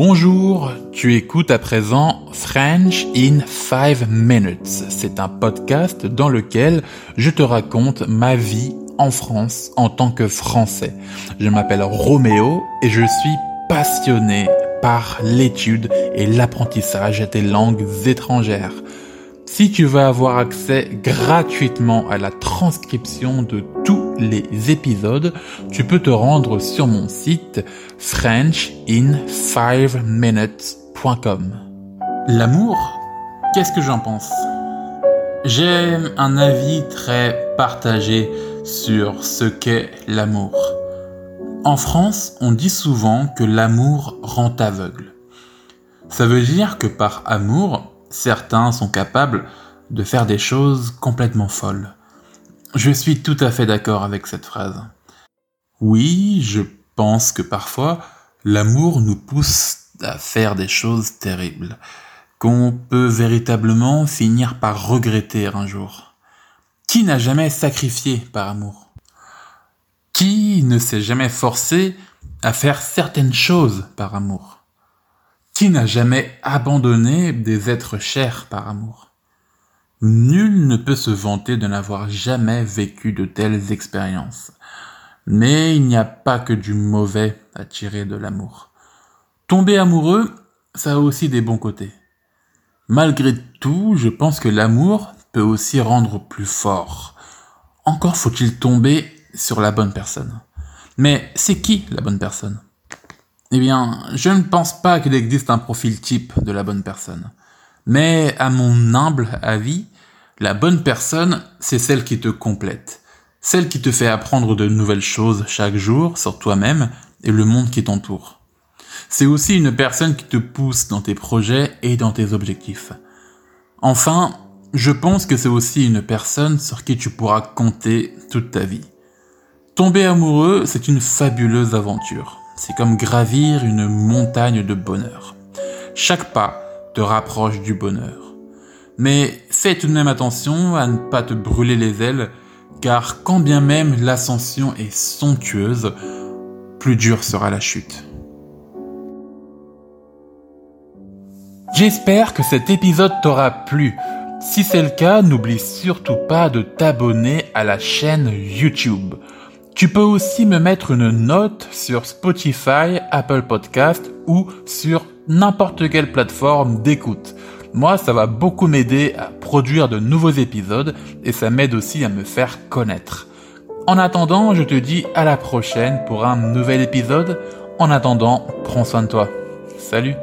Bonjour, tu écoutes à présent French in 5 minutes. C'est un podcast dans lequel je te raconte ma vie en France en tant que Français. Je m'appelle Roméo et je suis passionné par l'étude et l'apprentissage des langues étrangères. Si tu veux avoir accès gratuitement à la transcription de tous les épisodes, tu peux te rendre sur mon site frenchin5minutes.com. L'amour, qu'est-ce que j'en pense? J'ai un avis très partagé sur ce qu'est l'amour. En France, on dit souvent que l'amour rend aveugle. Ça veut dire que par amour, certains sont capables de faire des choses complètement folles. Je suis tout à fait d'accord avec cette phrase. Oui, je pense que parfois, l'amour nous pousse à faire des choses terribles, qu'on peut véritablement finir par regretter un jour. Qui n'a jamais sacrifié par amour? Qui ne s'est jamais forcé à faire certaines choses par amour? Qui n'a jamais abandonné des êtres chers par amour? Nul ne peut se vanter de n'avoir jamais vécu de telles expériences. Mais il n'y a pas que du mauvais à tirer de l'amour. Tomber amoureux, ça a aussi des bons côtés. Malgré tout, je pense que l'amour peut aussi rendre plus fort. Encore faut-il tomber sur la bonne personne. Mais c'est qui la bonne personne? Eh bien, je ne pense pas qu'il existe un profil type de la bonne personne. Mais à mon humble avis, la bonne personne, c'est celle qui te complète. Celle qui te fait apprendre de nouvelles choses chaque jour sur toi-même et le monde qui t'entoure. C'est aussi une personne qui te pousse dans tes projets et dans tes objectifs. Enfin, je pense que c'est aussi une personne sur qui tu pourras compter toute ta vie. Tomber amoureux, c'est une fabuleuse aventure. C'est comme gravir une montagne de bonheur. Chaque pas te rapproche du bonheur. Mais fais tout de même attention à ne pas te brûler les ailes, car quand bien même l'ascension est somptueuse, plus dure sera la chute. J'espère que cet épisode t'aura plu. Si c'est le cas, n'oublie surtout pas de t'abonner à la chaîne YouTube. Tu peux aussi me mettre une note sur Spotify, Apple Podcast ou sur n'importe quelle plateforme d'écoute. Moi, ça va beaucoup m'aider à produire de nouveaux épisodes et ça m'aide aussi à me faire connaître. En attendant, je te dis à la prochaine pour un nouvel épisode. En attendant, prends soin de toi. Salut